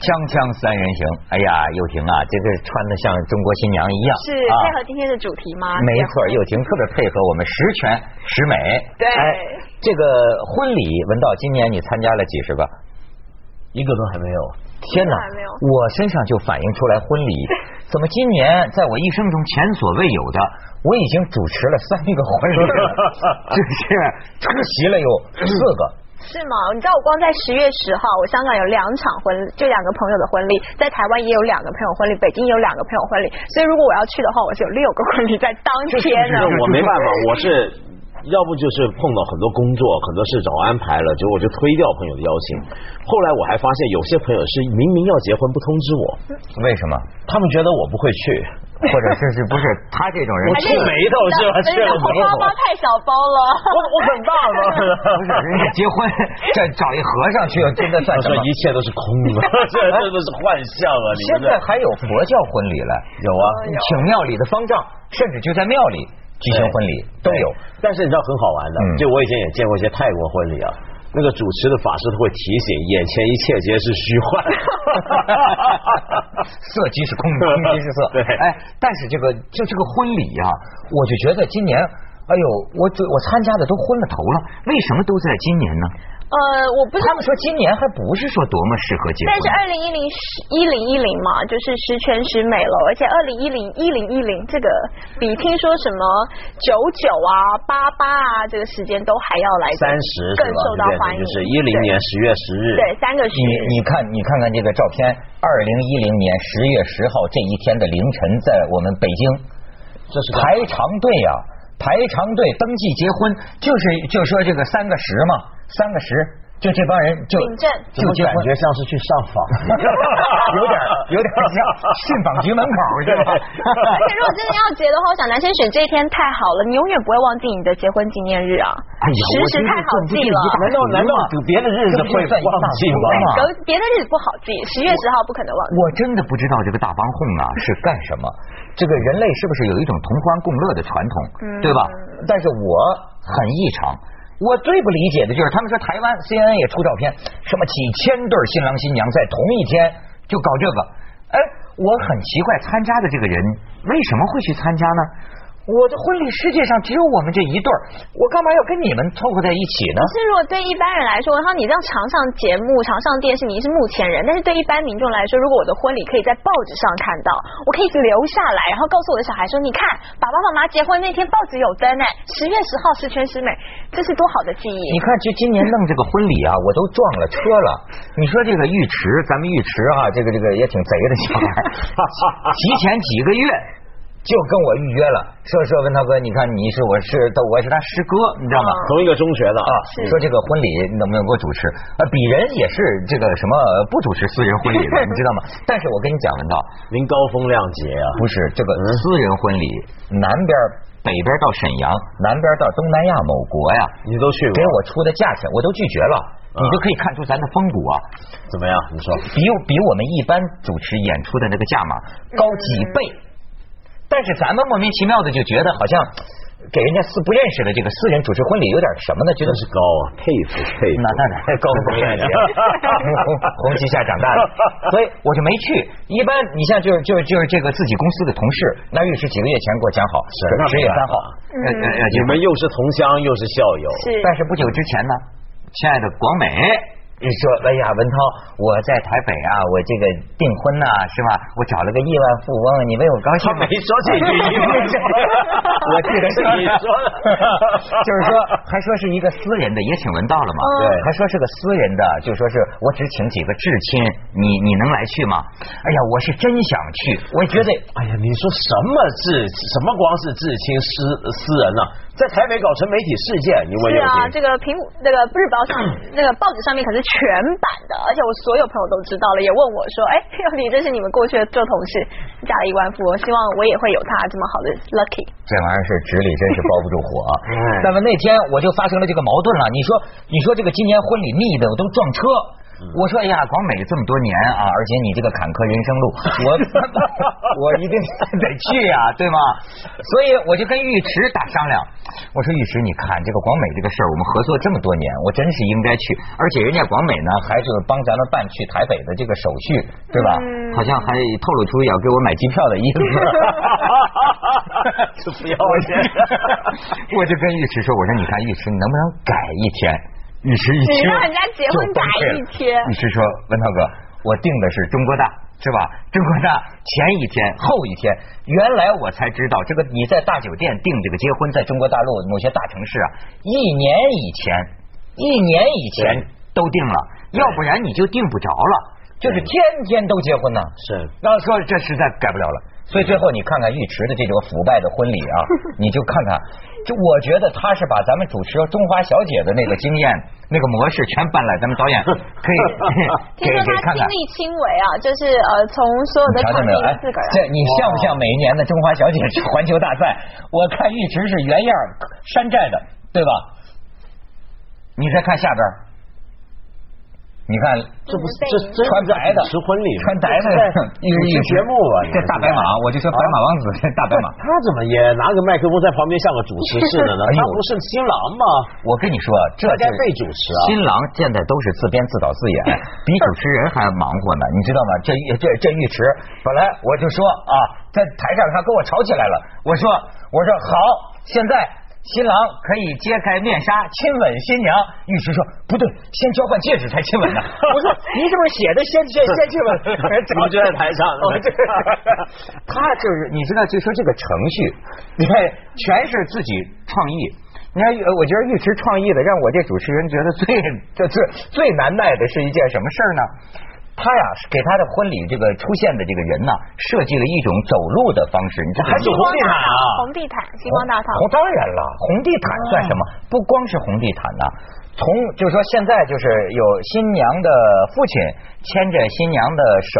锵锵三人行，哎呀，又婷啊，这个穿的像中国新娘一样，是配合今天的主题吗？没错，又婷特别配合我们十全十美。对，这个婚礼，文道，今年你参加了几十个？一个都还没有。天哪，我身上就反映出来婚礼，怎么今年在我一生中前所未有的，我已经主持了三个婚礼了，就是出席了有四个。是吗？你知道我光在十月十号，我香港有两场婚，就两个朋友的婚礼，在台湾也有两个朋友婚礼，北京有两个朋友婚礼，所以如果我要去的话，我是有六个婚礼在当天呢。我没办法，我是要不就是碰到很多工作，很多事找安排了，结果我就推掉朋友的邀请。后来我还发现有些朋友是明明要结婚不通知我，为什么？他们觉得我不会去。或者是是不是他这种人？我皱眉头是吧？去了没有？包太小包了。我我很大吗？不是，人家结婚 这找一和尚去，真的算什么？一切都是空的，这真的是幻象啊！现在还有佛教婚礼了，有啊，请庙里的方丈，甚至就在庙里举行婚礼都有。但是你知道很好玩的，就我以前也见过一些泰国婚礼啊。那个主持的法师他会提醒，眼前一切皆是虚幻，色即是空，空即是色。对，哎，但是这个就这个婚礼呀，我就觉得今年，哎呦，我我参加的都昏了头了，为什么都在今年呢？呃，我不是他们说今年还不是说多么适合结婚，但是二零一零一零一零嘛，就是十全十美了，而且二零一零一零一零这个比听说什么九九啊八八啊这个时间都还要来三十更受到欢迎，就是一零年十月十日，对三个十，你你看你看看这个照片，二零一零年十月十号这一天的凌晨，在我们北京，这是排长队呀，排长队登记结婚，就是就说这个三个十嘛。三个十，就这帮人就就感觉像是去上访，有点有点像信访局门口，是吧？而且如果真的要结的话，我想男生选这一天太好了，你永远不会忘记你的结婚纪念日啊！哎呀，时太好记了。难道难道别的日子会忘记吗？别的日子不好记，十月十号不可能忘记。我真的不知道这个大帮混啊是干什么？这个人类是不是有一种同欢共乐的传统，对吧？但是我很异常。我最不理解的就是，他们说台湾 CNN 也出照片，什么几千对新郎新娘在同一天就搞这个，哎，我很奇怪，参加的这个人为什么会去参加呢？我的婚礼世界上只有我们这一对儿，我干嘛要跟你们凑合在一起呢？是，如果对一般人来说，然后你这样常上节目、常上电视，你是幕前人；但是对一般民众来说，如果我的婚礼可以在报纸上看到，我可以留下来，然后告诉我的小孩说：“你看，爸爸妈妈结婚那天报纸有登哎，十月十号十全十美，这是多好的记忆。”你看，就今年弄这个婚礼啊，我都撞了车了。你说这个浴池，咱们浴池啊，这个这个也挺贼的小孩，提前几个月。就跟我预约了，说说文涛哥，你看你是我是我是他师哥，你知道吗？同一个中学的啊。说这个婚礼能不能给我主持？啊，鄙人也是这个什么不主持私人婚礼的，你知道吗？但是我跟你讲，文涛，您高风亮节啊，不是这个私人婚礼，南边北边到沈阳，南边到东南亚某国呀，你都去过，给我出的价钱我都拒绝了，你就可以看出咱的风骨啊，怎么样？你说比比我们一般主持演出的那个价码高几倍。但是咱们莫名其妙的就觉得好像给人家私不认识的这个私人主持婚礼有点什么呢？觉得是高啊，佩服佩服。那那那高风亮节，红旗下长大的，所以我就没去。一般你像就是就是就是这个自己公司的同事，那律师几个月前给我讲好，十月三号，你们又是同乡又是校友，但是不久之前呢，亲爱的广美。你说，哎呀，文涛，我在台北啊，我这个订婚呐，是吧？我找了个亿万富翁，你为我高兴。他没说这句，我记得是你说的，就是说，还说是一个私人的，也请文道了嘛？对，还说是个私人的，就说是我只请几个至亲，你你能来去吗？哎呀，我是真想去，我觉得，哎呀，你说什么至什么光是至亲私私人呢？在台北搞成媒体事件，你问是啊，这个苹那个日报上那个报纸上面可是全版的，而且我所有朋友都知道了，也问我说：“哎，你这是你们过去的旧同事，嫁了亿万富翁，希望我也会有他这么好的 lucky。”这玩意儿是纸里真是包不住火。那么那天我就发生了这个矛盾了。你说，你说这个今年婚礼密的我都撞车，我说哎呀，广美这么多年啊，而且你这个坎坷人生路，我 我一定得去呀，对吗？所以我就跟尉迟打商量，我说尉迟，你看这个广美这个事儿，我们合作这么多年，我真是应该去，而且人家广美呢还是帮咱们办去台北的这个手续，对吧？好像还透露出要给我买机票的意思。不要钱，我就跟尉迟说，我说你看尉迟，你能不能改一天？尉迟一听，你让人家结婚改一天。尉迟说：“文涛哥，我订的是中国大，是吧？中国大前一天、后一天，原来我才知道，这个你在大酒店订这个结婚，在中国大陆某些大城市啊，一年以前，一年以前都定了，要不然你就订不着了，就是天天都结婚呢。是，那说这实在改不了了。”所以最后你看看尉迟的这种腐败的婚礼啊，你就看看，就我觉得他是把咱们主持中华小姐的那个经验、那个模式全搬来，咱们导演 可以 听说他亲力亲为啊，就是呃从所有的场地自个儿。这你像不像每一年的中华小姐环球大赛？我看尉迟是原样山寨的，对吧？你再看下边。你看，这不是这穿白的，吃婚礼，穿白的，一个节目啊，这大白马，我就说白马王子，这 大白马，他怎么也拿个麦克风在旁边像个主持似的呢？他不是新郎吗？我跟你说，这该被主持啊。新郎现在都是自编自导自演，比主持人还忙活呢，你知道吗？这这这浴池，本来我就说啊，在台上他跟我吵起来了，我说我说好，现在。新郎可以揭开面纱亲吻新娘，尉迟说不对，先交换戒指才亲吻呢。我说您是不是写的先先先亲吻？我就在台上。他就是你知道，就说这个程序，你看全是自己创意。你看，我觉得尉迟创意的，让我这主持人觉得最这最最难耐的是一件什么事儿呢？他呀，给他的婚礼这个出现的这个人呢，设计了一种走路的方式。你这还是红地毯啊？红地毯，星光大道。红当然了，红地毯算什么？不光是红地毯呐。从就是说，现在就是有新娘的父亲牵着新娘的手，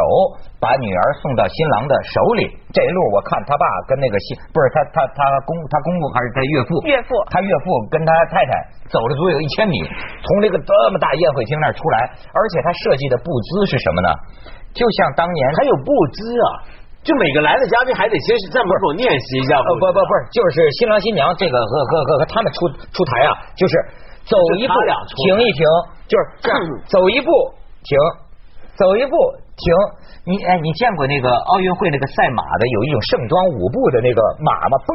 把女儿送到新郎的手里。这一路我看他爸跟那个新不是他他他公他公公还是他岳父岳父他岳父跟他太太走了足有一千米，从这个这么大宴会厅那儿出来，而且他设计的步姿是什么呢？就像当年还有步姿啊，就每个来的嘉宾还得先在门口练习一下。不不不，就是新郎新娘这个和和和和他们出出台啊，就是。走一步，停一停，就是这样。走一步，停；走一步，停。你哎，你见过那个奥运会那个赛马的，有一种盛装舞步的那个马吗？嘣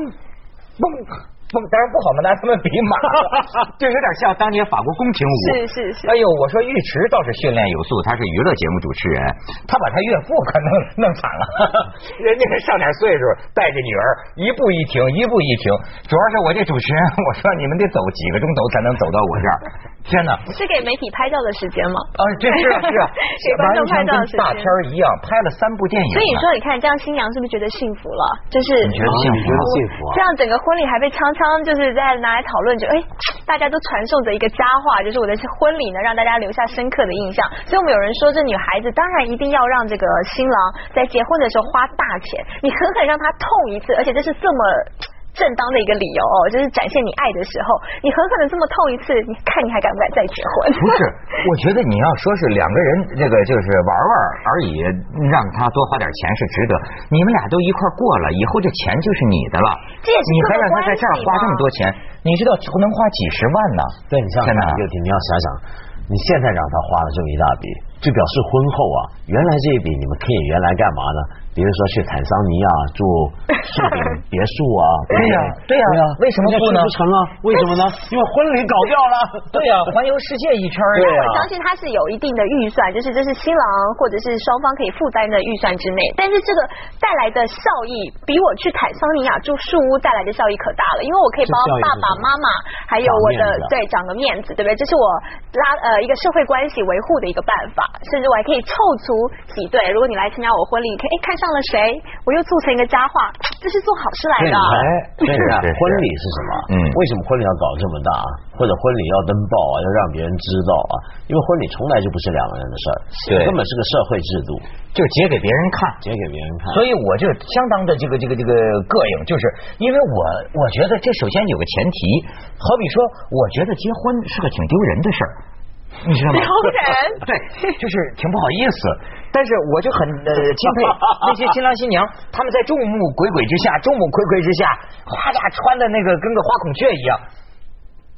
嘣。不，当然不好嘛，拿他们比马 就有点像当年法国宫廷舞。是是是。哎呦，我说尉迟倒是训练有素，他是娱乐节目主持人，他把他岳父可弄弄惨了。人家上点岁数，带着女儿一步一停，一步一停。主要是我这主持人，我说你们得走几个钟头才能走到我这儿。天哪！是给媒体拍照的时间吗？啊，这是啊是啊，给观众拍照的时间。大片一样，拍了三部电影。所以你说，你看这样，新娘是不是觉得幸福了？就是你觉得幸福？幸福啊！这样整个婚礼还被枪。常就是在拿来讨论，就哎，大家都传授着一个佳话，就是我的婚礼呢，让大家留下深刻的印象。所以我们有人说，这女孩子当然一定要让这个新郎在结婚的时候花大钱，你狠狠让他痛一次，而且这是这么。正当的一个理由哦，就是展现你爱的时候，你狠狠的这么痛一次，你看你还敢不敢再结婚？不是，我觉得你要说是两个人那个就是玩玩而已，让他多花点钱是值得。你们俩都一块过了，以后这钱就是你的了。你还让他在这儿花这么多钱，你知道能花几十万呢？对，你像刘婷，你要想想，你现在让他花了这么一大笔，就表示婚后啊，原来这一笔你们可以原来干嘛呢？比如说去坦桑尼亚住树顶 别墅啊，对呀，对呀，为什么不呢？不成啊？为什么呢？因为婚礼搞掉了。对呀，环游世界一圈对呀。我相信他是有一定的预算，就是这是新郎或者是双方可以负担的预算之内。但是这个带来的效益，比我去坦桑尼亚住树屋带来的效益可大了，因为我可以帮爸爸妈妈还有我的对长个面子，对不对？这是我拉呃一个社会关系维护的一个办法，甚至我还可以凑足几对。如果你来参加我婚礼，可以哎看上。了谁，我又促成一个佳话，这是做好事来的。哎，对啊，婚礼是什么？嗯，为什么婚礼要搞这么大？或者婚礼要登报啊，要让别人知道啊？因为婚礼从来就不是两个人的事儿，对，根本是个社会制度，就结给别人看，结给别人看。所以我就相当的这个这个这个膈应，就是因为我我觉得这首先有个前提，好比说，我觉得结婚是个挺丢人的事儿。你知道吗？撩人，对，就是挺不好意思。但是我就很呃钦佩那些新郎新娘，他们在众目睽睽之下、众目睽睽之下，哗家穿的那个跟个花孔雀一样。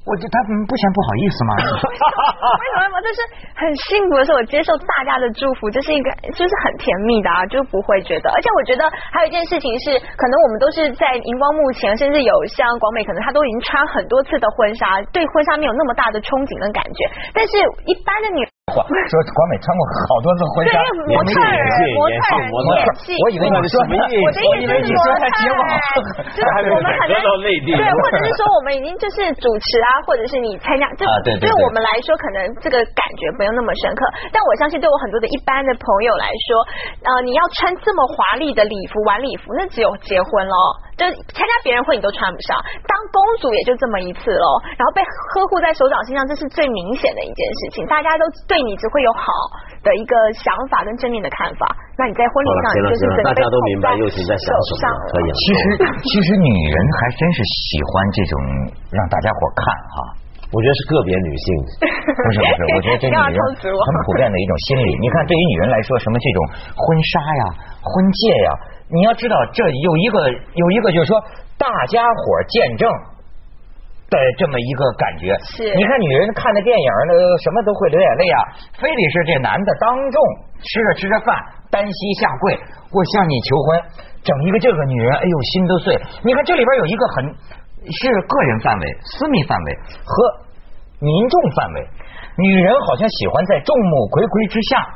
我这他们不嫌不好意思吗？为什么？就是很幸福的是，我接受大家的祝福，这是一个就是很甜蜜的啊，就不会觉得。而且我觉得还有一件事情是，可能我们都是在荧光幕前，甚至有像广美，可能她都已经穿很多次的婚纱，对婚纱没有那么大的憧憬跟感觉。但是一般的女。说广美穿过好多次婚纱，模特人，模特人演戏，我以为你说，我的意思是说他结婚，就是我们可能对，或者是说我们已经就是主持啊，或者是你参加，就对我们来说可能这个感觉没有那么深刻。但我相信对我很多的一般的朋友来说，呃，你要穿这么华丽的礼服、晚礼服，那只有结婚喽，就参加别人会，你都穿不上，当公主也就这么一次喽。然后被呵护在手掌心上，这是最明显的一件事情，大家都对。对你只会有好的一个想法跟正面的看法，那你在婚礼上就是大家都明白又婷在想什么。其实其实女人还真是喜欢这种让大家伙看哈，我觉得是个别女性，不是不是，我觉得这女人很普遍的一种心理。你看，对于女人来说，什么这种婚纱呀、婚戒呀，你要知道，这有一个有一个就是说，大家伙见证。的这么一个感觉，是你看女人看的电影那，什么都会流眼泪啊，非得是这男的当众吃着吃着饭，单膝下跪，我向你求婚，整一个这个女人，哎呦心都碎。你看这里边有一个很是个人范围、私密范围和民众范围，女人好像喜欢在众目睽睽之下，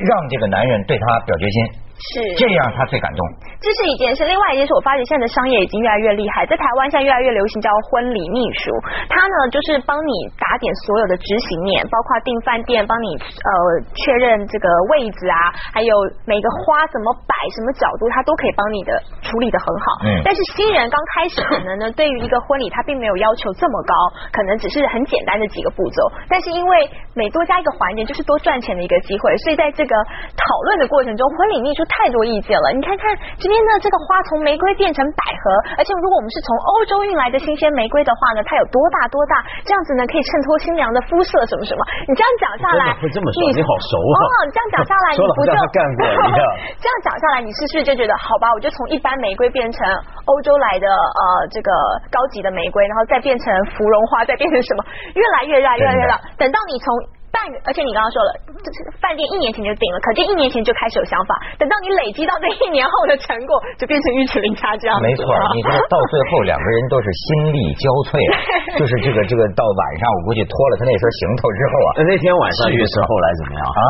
让这个男人对她表决心。是这样，他最感动。这是一件事，另外一件事，我发觉现在的商业已经越来越厉害，在台湾现在越来越流行叫婚礼秘书，他呢就是帮你打点所有的执行面，包括订饭店，帮你呃确认这个位置啊，还有每个花怎么摆，什么角度，他都可以帮你的处理的很好。嗯。但是新人刚开始可能呢，对于一个婚礼，他并没有要求这么高，可能只是很简单的几个步骤。但是因为每多加一个环节，就是多赚钱的一个机会，所以在这个讨论的过程中，婚礼秘书。太多意见了，你看看今天的这个花从玫瑰变成百合，而且如果我们是从欧洲运来的新鲜玫瑰的话呢，它有多大多大？这样子呢可以衬托新娘的肤色什么什么？你这样讲下来，会这么说？你好熟啊！哦，这样讲下来，你不就 干过一样？这样讲下来，你是不是就觉得好吧？我就从一般玫瑰变成欧洲来的呃这个高级的玫瑰，然后再变成芙蓉花，再变成什么？越来越大，越来越大。等到你从半个，而且你刚刚说了，这饭店一年前就定了，可见一年前就开始有想法。等到你累积到这一年后的成果，就变成玉齿林家这样。没错，你看到最后两个人都是心力交瘁，就是这个这个到晚上，我估计脱了他那身行头之后啊，那那天晚上玉石后来怎么样啊？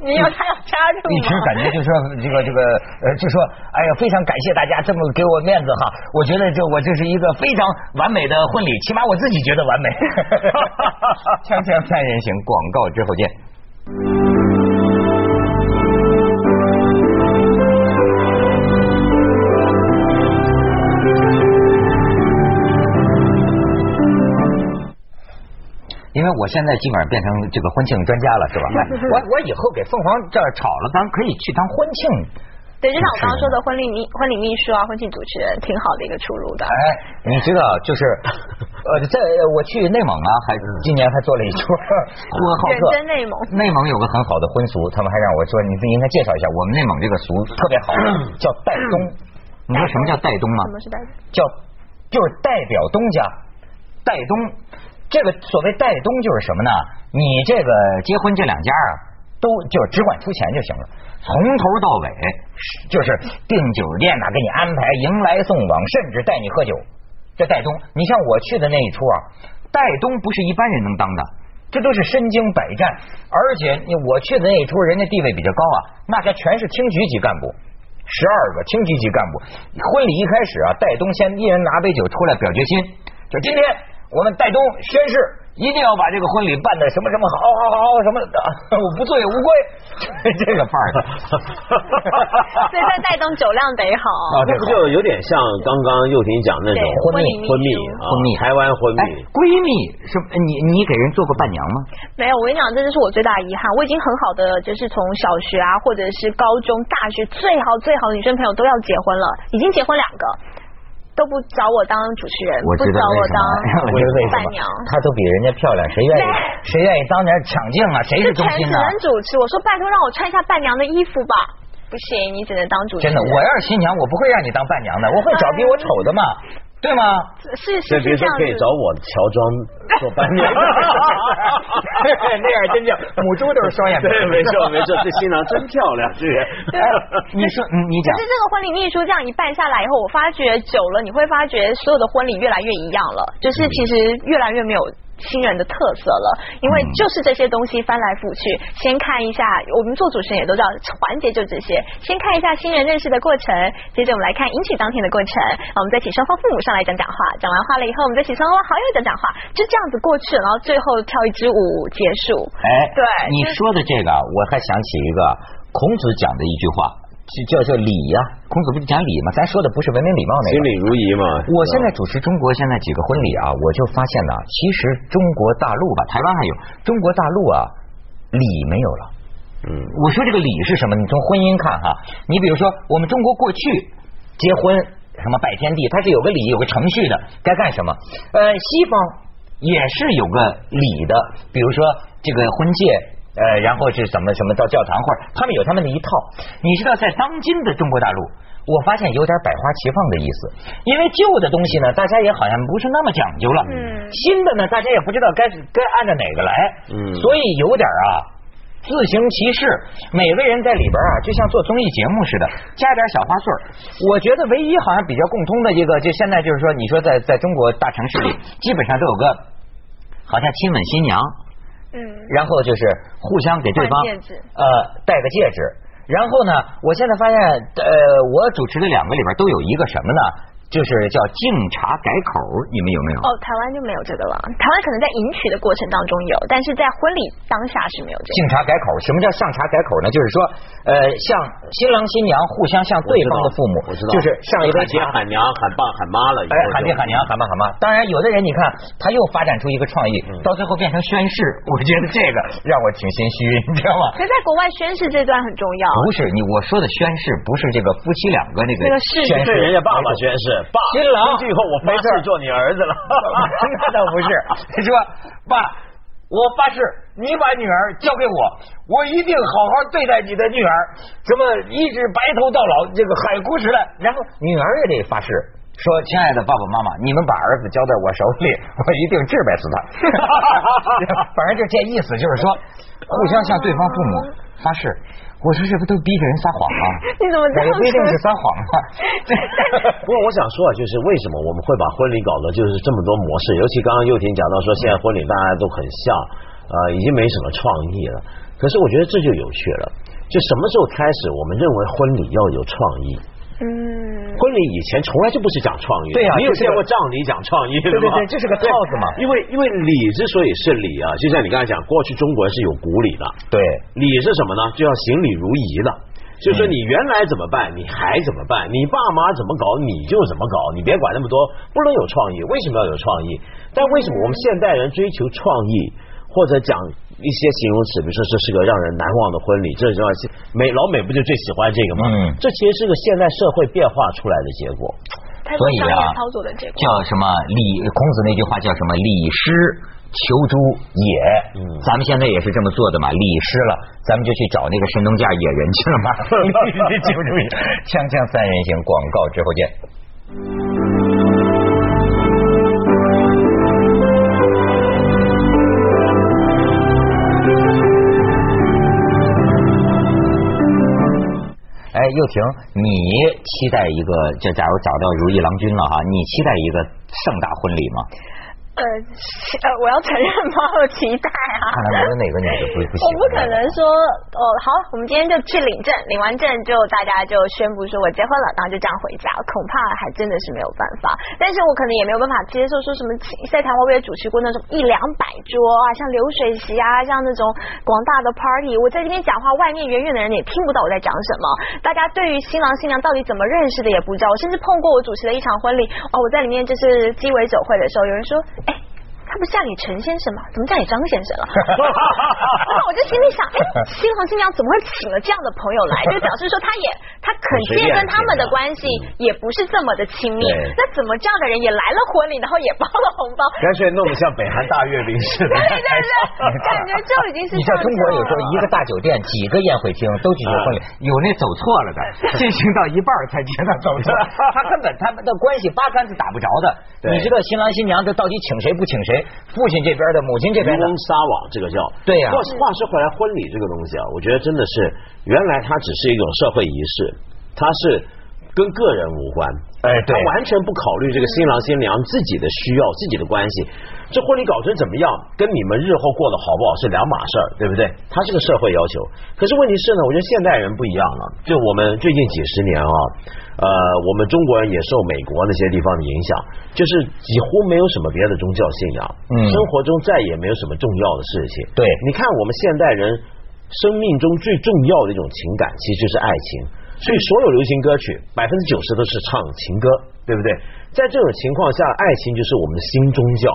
你要他要加入一直感觉就说这个这个呃，就说哎呀，非常感谢大家这么给我面子哈。我觉得这我这是一个非常完美的婚礼，起码我自己觉得完美。锵锵三人行，广告之后见。因为我现在基本上变成这个婚庆专家了，是吧？我我以后给凤凰这儿炒了，咱可以去当婚庆。对，就像我刚刚说的，婚礼秘婚礼秘书啊，婚庆主持人，挺好的一个出路的。哎，你知道，就是 呃，在我去内蒙啊，还今年还做了一出呼和浩特。内蒙。内蒙有个很好的婚俗，他们还让我说，你应该介绍一下我们内蒙这个俗特别好，叫戴东。你知道什么叫戴东吗？什么是戴？叫就是代表东家，戴东。这个所谓带东就是什么呢？你这个结婚这两家啊，都就只管出钱就行了，从头到尾就是订酒店呐，给你安排迎来送往，甚至带你喝酒。这带东，你像我去的那一出啊，带东不是一般人能当的，这都是身经百战，而且我去的那一出，人家地位比较高啊，那家全是厅局级干部，十二个厅局级干部。婚礼一开始啊，带东先一人拿杯酒出来表决心，就今天。我们戴东宣誓，一定要把这个婚礼办的什么什么好，好，好，好，什么的，我不醉无归，这个范儿。所以在戴东酒量得好，这不就有点像刚刚又婷讲那种婚蜜，婚蜜，婚蜜，台湾婚蜜。闺蜜是你你给人做过伴娘吗？没有，我跟你讲，这就是我最大的遗憾。我已经很好的，就是从小学啊，或者是高中、大学，最好最好的女生朋友都要结婚了，已经结婚两个。都不找我当主持人，我知道为什么，我当伴娘，她都比人家漂亮，谁愿意谁愿意当点抢镜啊？谁是中心呢？只能主持，我说拜托让我穿一下伴娘的衣服吧，不行，你只能当主持人。真的，我要是新娘，我不会让你当伴娘的，我会找比我丑的嘛。对吗？是是这样可以找我乔装做伴娘，那样真叫母猪都是双眼皮。对，没错没错，这新郎真漂亮，这个。你说你讲。可是这个婚礼秘书这样一办下来以后，我发觉久了，你会发觉所有的婚礼越来越一样了，就是其实越来越没有。新人的特色了，因为就是这些东西翻来覆去，先看一下，我们做主持人也都知道，环节就这些，先看一下新人认识的过程，接着我们来看迎娶当天的过程，我们再请双方父母上来讲讲话，讲完话了以后，我们再请双方好友讲讲话，就这样子过去，然后最后跳一支舞结束。哎，对，你说的这个，我还想起一个孔子讲的一句话。叫叫礼呀，孔子不是讲礼吗？咱说的不是文明礼貌那个。心礼如仪嘛。我现在主持中国现在几个婚礼啊，我就发现呢，其实中国大陆吧，台湾还有中国大陆啊，礼没有了。嗯。我说这个礼是什么？你从婚姻看哈，你比如说我们中国过去结婚什么拜天地，它是有个礼有个程序的，该干什么？呃，西方也是有个礼的，比如说这个婚戒。呃，然后是怎么什么到教堂或者他们有他们的一套，你知道在当今的中国大陆，我发现有点百花齐放的意思，因为旧的东西呢，大家也好像不是那么讲究了，嗯，新的呢，大家也不知道该该按照哪个来，嗯，所以有点啊自行其事，每个人在里边啊，就像做综艺节目似的，加点小花絮我觉得唯一好像比较共通的一个，就现在就是说，你说在在中国大城市里，基本上都有个好像亲吻新娘。嗯，然后就是互相给对方呃戴个戒指，然后呢，我现在发现呃，我主持的两个里边都有一个什么呢？就是叫敬茶改口，你们有没有？哦，台湾就没有这个了。台湾可能在迎娶的过程当中有，但是在婚礼当下是没有这个。敬茶改口，什么叫上茶改口呢？就是说，呃，像新郎新娘互相向对方的父母，我知道，就是上一辈爹喊娘喊爸喊妈了，哎，喊爹喊娘喊爸喊妈。当然，有的人你看，他又发展出一个创意，到最后变成宣誓。我觉得这个让我挺心虚，你知道吗？可在国外宣誓这段很重要。不是你我说的宣誓，不是这个夫妻两个那个宣誓，人家爸爸宣誓。爸，新郎，最后我发誓做你儿子了。那倒不是，他说爸，我发誓，你把女儿交给我，我一定好好对待你的女儿，什么一直白头到老，这个海枯石烂。然后女儿也得发誓，说亲爱的爸爸妈妈，你们把儿子交在我手里，我一定治败死他。反正就这意思，就是说互相向对方父母发誓。我说这不都逼着人撒谎吗？你怎么这样说？不一定是撒谎啊。不过我想说啊，就是为什么我们会把婚礼搞得就是这么多模式？尤其刚刚又婷讲到说，现在婚礼大家都很像，呃，已经没什么创意了。可是我觉得这就有趣了。就什么时候开始，我们认为婚礼要有创意？嗯，婚礼以前从来就不是讲创意，对呀，你有见过葬礼讲创意，对对对，这是个套子嘛。因为因为礼之所以是礼啊，就像你刚才讲，过去中国是有古礼的，对，礼是什么呢？就要行礼如仪的，就说你原来怎么办，你还怎么办，你爸妈怎么搞，你就怎么搞，你别管那么多，不能有创意。为什么要有创意？但为什么我们现代人追求创意？或者讲一些形容词，比如说这是个让人难忘的婚礼，这叫美老美不就最喜欢这个吗？嗯，这其实是个现代社会变化出来的结果。所以啊，操作的结果叫什么礼？孔子那句话叫什么？礼失求诸也。嗯，咱们现在也是这么做的嘛。礼失了，咱们就去找那个神农架野人去了嘛。求诸野，锵锵三人行，广告之后见。又婷，你期待一个，就假如找到如意郎君了哈，你期待一个盛大婚礼吗？呃呃，我要承认吗？我期待啊！看来没有哪个女的不不行。我不可能说哦，好，我们今天就去领证，领完证就大家就宣布说我结婚了，然后就这样回家，恐怕还真的是没有办法。但是我可能也没有办法接受说什么在台湾我也主持过那种一两百桌啊，像流水席啊，像那种广大的 party，我在这边讲话，外面远远的人也听不到我在讲什么。大家对于新郎新娘到底怎么认识的也不知道。我甚至碰过我主持的一场婚礼，哦，我在里面就是鸡尾酒会的时候，有人说。他不嫁给陈先生吗？怎么嫁给张先生了？然后我就心里想，哎，新郎新娘怎么会请了这样的朋友来？就表示说他也他肯定跟他们的关系也不是这么的亲密。那怎么这样的人也来了婚礼，然后也包了红包？干脆弄得像北韩大阅兵似的。对对对，感觉就已经是。你像中国有时候一个大酒店几个宴会厅都举行婚礼，有那走错了的，进行到一半才知道走错，他根本他们的关系八竿子打不着的。你知道新郎新娘这到底请谁不请谁？父亲这边的，母亲这边的。撒网这个叫对呀。话话说回来，婚礼这个东西啊，我觉得真的是原来它只是一种社会仪式，它是跟个人无关，哎，他完全不考虑这个新郎新娘自己的需要、自己的关系。这婚礼搞成怎么样，跟你们日后过得好不好是两码事儿，对不对？它是个社会要求。可是问题是呢，我觉得现代人不一样了。就我们最近几十年啊，呃，我们中国人也受美国那些地方的影响，就是几乎没有什么别的宗教信仰，嗯，生活中再也没有什么重要的事情。对，你看我们现代人生命中最重要的一种情感，其实就是爱情。所以所有流行歌曲百分之九十都是唱情歌，对不对？在这种情况下，爱情就是我们的新宗教。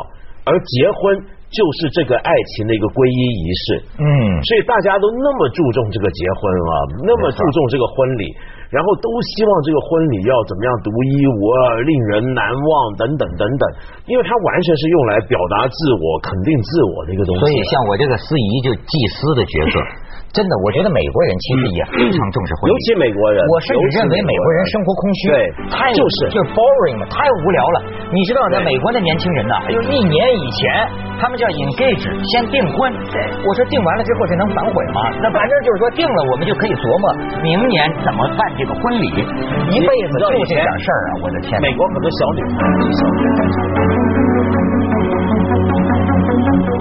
而结婚就是这个爱情的一个皈依仪式，嗯，所以大家都那么注重这个结婚啊，那么注重这个婚礼，然后都希望这个婚礼要怎么样独一无二、令人难忘等等等等，因为它完全是用来表达自我、肯定自我的一个东西。所以像我这个司仪就祭司的角色。真的，我觉得美国人其实也非常重视婚礼，尤其美国人。我甚至认为美国人生活空虚，对，太就是就是 boring 嘛，太无聊了。你知道，在美国的年轻人呢，哎呦，一年以前他们叫 engage，先订婚。对，我说订完了之后这能反悔吗？那反正就是说定了，我们就可以琢磨明年怎么办这个婚礼。一辈子就这点事儿啊！我的天，美国很多小女孩，小女孩。